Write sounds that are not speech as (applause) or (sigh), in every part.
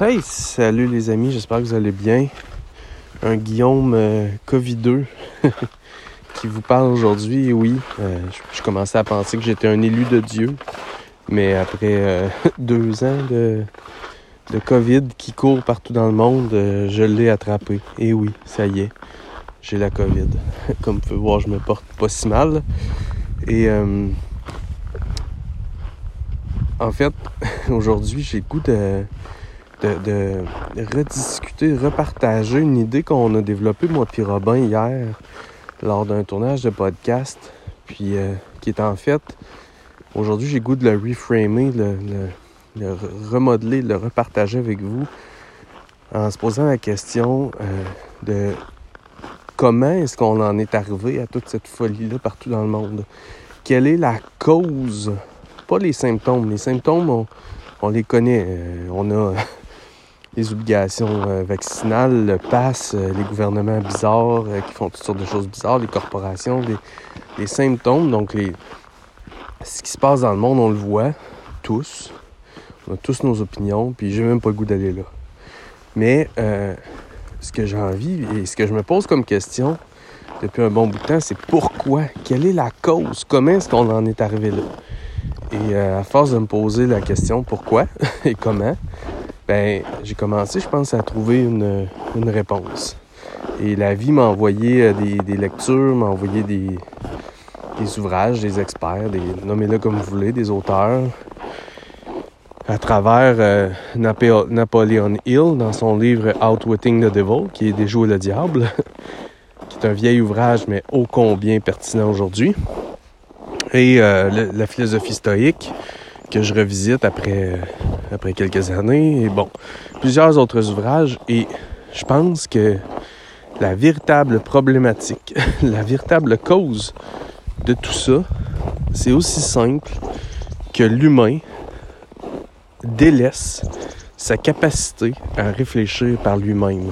Hey, salut les amis, j'espère que vous allez bien. Un Guillaume euh, Covideux (laughs) qui vous parle aujourd'hui. Oui, euh, je, commençais à penser que j'étais un élu de Dieu, mais après euh, (laughs) deux ans de, de Covid qui court partout dans le monde, je l'ai attrapé. Et oui, ça y est, j'ai la Covid. (laughs) Comme vous pouvez voir, je me porte pas si mal. Et en fait, aujourd'hui, j'ai le goût de de, rediscuter, repartager une idée qu'on a développée, moi et Robin, hier, lors d'un tournage de podcast, puis euh, qui est en fait, aujourd'hui, j'ai goût de le reframer, le, le, remodeler, le repartager avec vous, en se posant la question euh, de comment est-ce qu'on en est arrivé à toute cette folie-là partout dans le monde? Quelle est la cause? Pas les symptômes. Les symptômes, on, on les connaît. Euh, on a les obligations euh, vaccinales, le pass, euh, les gouvernements bizarres euh, qui font toutes sortes de choses bizarres, les corporations, les, symptômes. Donc, ce qui se passe dans le monde, on le voit tous. On a tous nos opinions, puis j'ai même pas le goût d'aller là. Mais ce que j'ai envie et ce que je me pose comme question depuis un bon bout de temps, c'est pourquoi? Quelle est la cause? Comment est-ce qu'on en est arrivé là? Et à force de me poser la question pourquoi (laughs) et comment, ben, j'ai commencé, je pense, à trouver une, réponse. Et la vie m'a envoyé euh, des, lectures, m'a envoyé des, ouvrages, des experts, des, nommez-le comme vous voulez, des auteurs, à travers euh, Napoleon Hill dans son livre Outwitting the Devil, qui est Déjouer le diable, (laughs) qui est un vieil ouvrage, mais ô combien pertinent aujourd'hui. Et euh, la philosophie stoïque, que je revisite après, après quelques années. Et bon, plusieurs autres ouvrages. Et je pense que la véritable problématique, (laughs) la véritable cause de tout ça, c'est aussi simple que l'humain délaisse sa capacité à réfléchir par lui-même.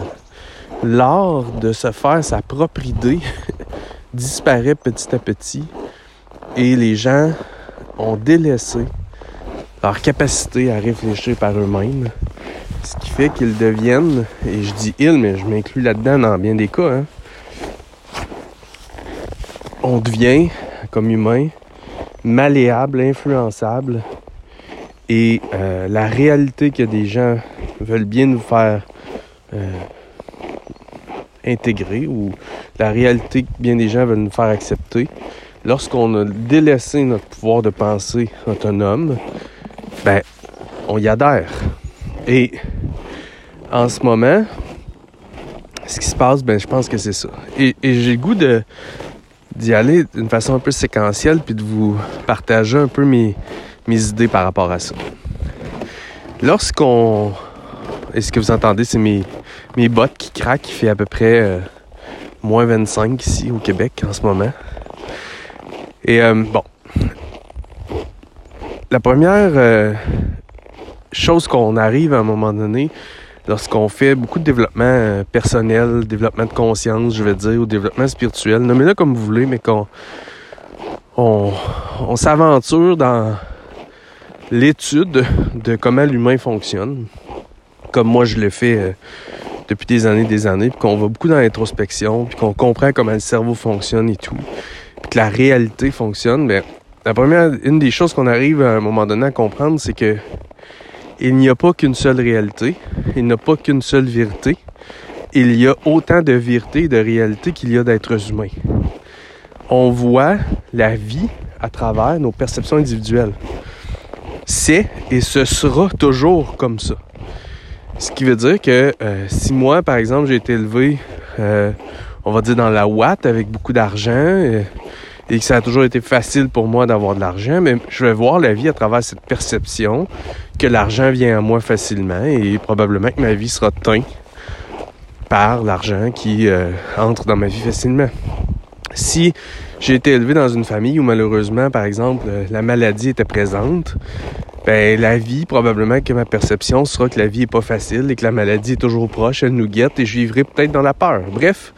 L'art de se faire sa propre idée (laughs) disparaît petit à petit et les gens ont délaissé leur capacité à réfléchir par eux-mêmes. Ce qui fait qu'ils deviennent, et je dis ils, mais je m'inclus là-dedans dans bien des cas, hein, on devient, comme humain, malléable, influençable. Et euh, la réalité que des gens veulent bien nous faire euh, intégrer, ou la réalité que bien des gens veulent nous faire accepter, lorsqu'on a délaissé notre pouvoir de pensée autonome, ben, on y adhère. Et en ce moment, ce qui se passe, ben, je pense que c'est ça. Et, j'ai le goût d'y aller d'une façon un peu séquentielle, puis de vous partager un peu mes, mes idées par rapport à ça. Lorsqu'on... Et ce que vous entendez, c'est mes, mes bottes qui craquent. Il fait à peu près euh, moins 25 ici au Québec en ce moment. Et euh, bon, la première euh, chose qu'on arrive à un moment donné, lorsqu'on fait beaucoup de développement euh, personnel, développement de conscience, je vais dire, ou développement spirituel, nommez-le comme vous voulez, mais qu'on on, s'aventure dans l'étude de comment l'humain fonctionne, comme moi je l'ai fait euh, depuis des années des années, puis qu'on va beaucoup dans l'introspection, puis qu'on comprend comment le cerveau fonctionne et tout, puis que la réalité fonctionne, bien, la première, une des choses qu'on arrive à un moment donné à comprendre, c'est que il n'y a pas qu'une seule réalité, il n'y a pas qu'une seule vérité. Il y a autant de vérité et de réalité qu'il y a d'êtres humains. On voit la vie à travers nos perceptions individuelles. C'est et ce sera toujours comme ça. Ce qui veut dire que euh, si moi, par exemple, j'ai été élevé, euh, on va dire dans la Watt avec beaucoup d'argent, euh, et que ça a toujours été facile pour moi d'avoir de l'argent, mais je vais voir la vie à travers cette perception que l'argent vient à moi facilement et probablement que ma vie sera teinte par l'argent qui euh, entre dans ma vie facilement. Si j'ai été élevé dans une famille où malheureusement, par exemple, euh, la maladie était présente, ben la vie, probablement que ma perception sera que la vie est pas facile et que la maladie est toujours proche, elle nous guette et je vivrai peut-être dans la peur. Bref,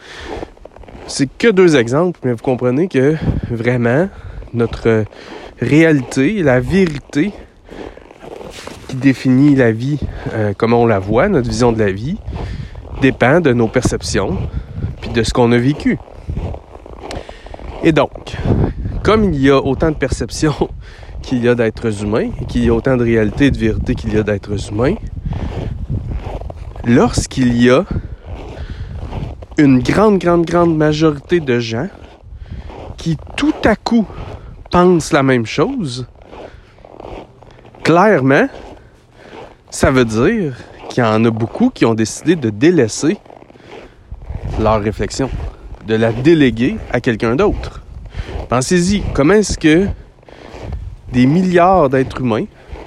c'est que deux exemples, mais vous comprenez que vraiment, notre réalité, la vérité, qui définit la vie, euh, comment on la voit, notre vision de la vie, dépend de nos perceptions, puis de ce qu'on a vécu. Et donc, comme il y a autant de perceptions (laughs) qu'il y a d'êtres humains, et qu'il y a autant de réalité et de vérité qu'il y a d'êtres humains, lorsqu'il y a une grande, grande, grande majorité de gens qui tout à coup pensent la même chose, clairement, ça veut dire qu'il y en a beaucoup qui ont décidé de délaisser leur réflexion, de la déléguer à quelqu'un d'autre. Pensez-y, comment est-ce que des milliards d'êtres humains,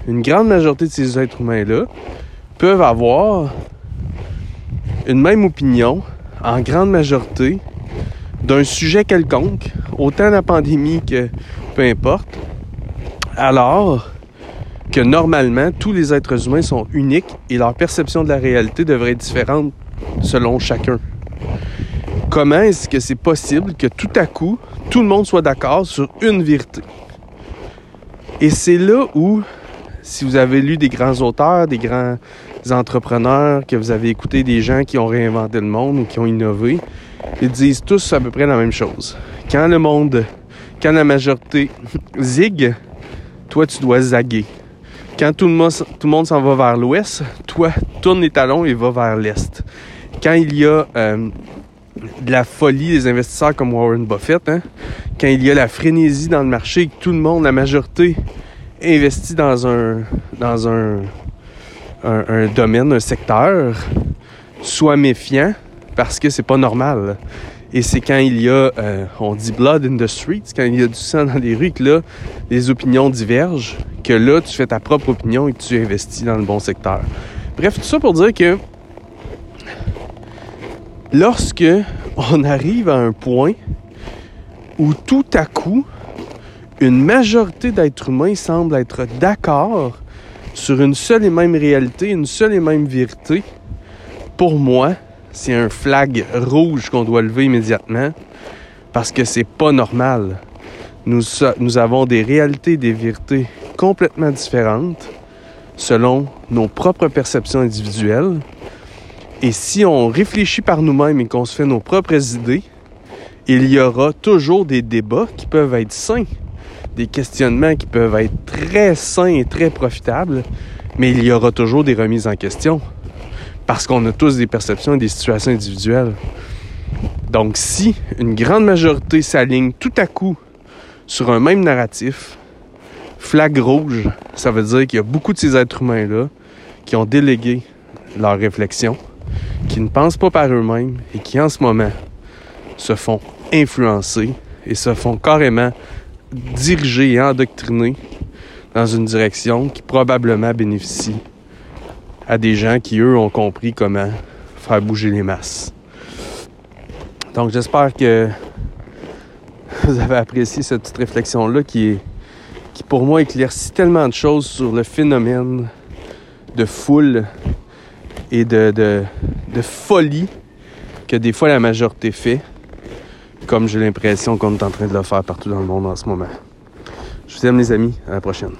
une grande majorité de ces êtres humains-là, peuvent avoir une même opinion en grande majorité d'un sujet quelconque, autant la pandémie que peu importe, alors que normalement tous les êtres humains sont uniques et leur perception de la réalité devrait être différente selon chacun. Comment est-ce que c'est possible que tout à coup tout le monde soit d'accord sur une vérité? Et c'est là où, si vous avez lu des grands auteurs, des grands entrepreneurs, que vous avez écouté des gens qui ont réinventé le monde ou qui ont innové, ils disent tous à peu près la même chose. Quand le monde, quand la majorité (laughs) zig, toi tu dois zaguer. Quand tout le monde, s'en va vers l'ouest, toi tourne les talons et va vers l'est. Quand il y a euh, de la folie des investisseurs comme Warren Buffett, hein, quand il y a la frénésie dans le marché, que tout le monde, la majorité, investit dans un dans un un, domaine, un secteur, soit méfiant parce que c'est pas normal. Et c'est quand il y a, euh, on dit blood in the streets, quand il y a du sang dans les rues, que là, les opinions divergent, que là, tu fais ta propre opinion et que tu investis dans le bon secteur. Bref, tout ça pour dire que lorsque on arrive à un point où tout à coup, une majorité d'êtres humains semblent être d'accord sur une seule et même réalité, une seule et même vérité, pour moi, c'est un flag rouge qu'on doit lever immédiatement parce que c'est pas normal. Nous, avons des réalités, des vérités complètement différentes selon nos propres perceptions individuelles. Et si on réfléchit par nous-mêmes et qu'on se fait nos propres idées, il y aura toujours des débats qui peuvent être sains des questionnements qui peuvent être très sains et très profitables, mais il y aura toujours des remises en question parce qu'on a tous des perceptions et des situations individuelles. Donc si une grande majorité s'aligne tout à coup sur un même narratif, flag rouge, ça veut dire qu'il y a beaucoup de ces êtres humains-là qui ont délégué leur réflexion, qui ne pensent pas par eux-mêmes et qui en ce moment se font influencer et se font carrément dirigé et endoctriné dans une direction qui probablement bénéficie à des gens qui, eux, ont compris comment faire bouger les masses. Donc j'espère que vous avez apprécié cette petite réflexion-là qui est qui pour moi éclaircit tellement de choses sur le phénomène de foule et de, de folie que des fois la majorité fait comme j'ai l'impression qu'on est en train de le faire partout dans le monde en ce moment. Je vous aime les amis, à la prochaine.